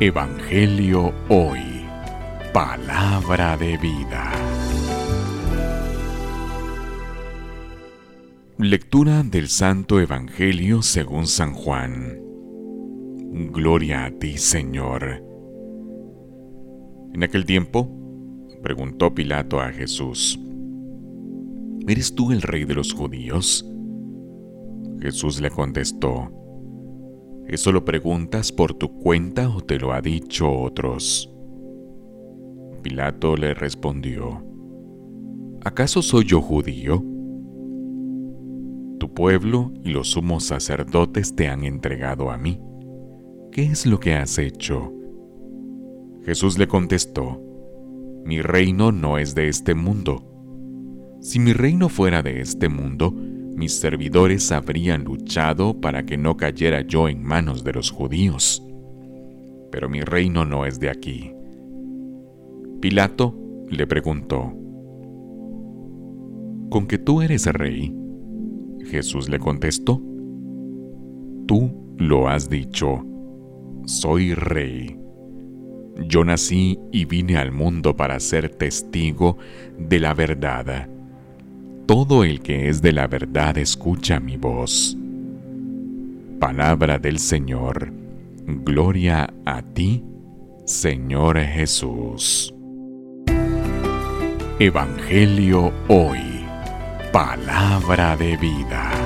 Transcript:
Evangelio Hoy. Palabra de vida. Lectura del Santo Evangelio según San Juan. Gloria a ti, Señor. En aquel tiempo, preguntó Pilato a Jesús, ¿Eres tú el rey de los judíos? Jesús le contestó, ¿Eso lo preguntas por tu cuenta o te lo ha dicho otros? Pilato le respondió, ¿acaso soy yo judío? Tu pueblo y los sumos sacerdotes te han entregado a mí. ¿Qué es lo que has hecho? Jesús le contestó, Mi reino no es de este mundo. Si mi reino fuera de este mundo, mis servidores habrían luchado para que no cayera yo en manos de los judíos. Pero mi reino no es de aquí. Pilato le preguntó, ¿con que tú eres rey? Jesús le contestó, Tú lo has dicho, soy rey. Yo nací y vine al mundo para ser testigo de la verdad. Todo el que es de la verdad escucha mi voz. Palabra del Señor. Gloria a ti, Señor Jesús. Evangelio hoy. Palabra de vida.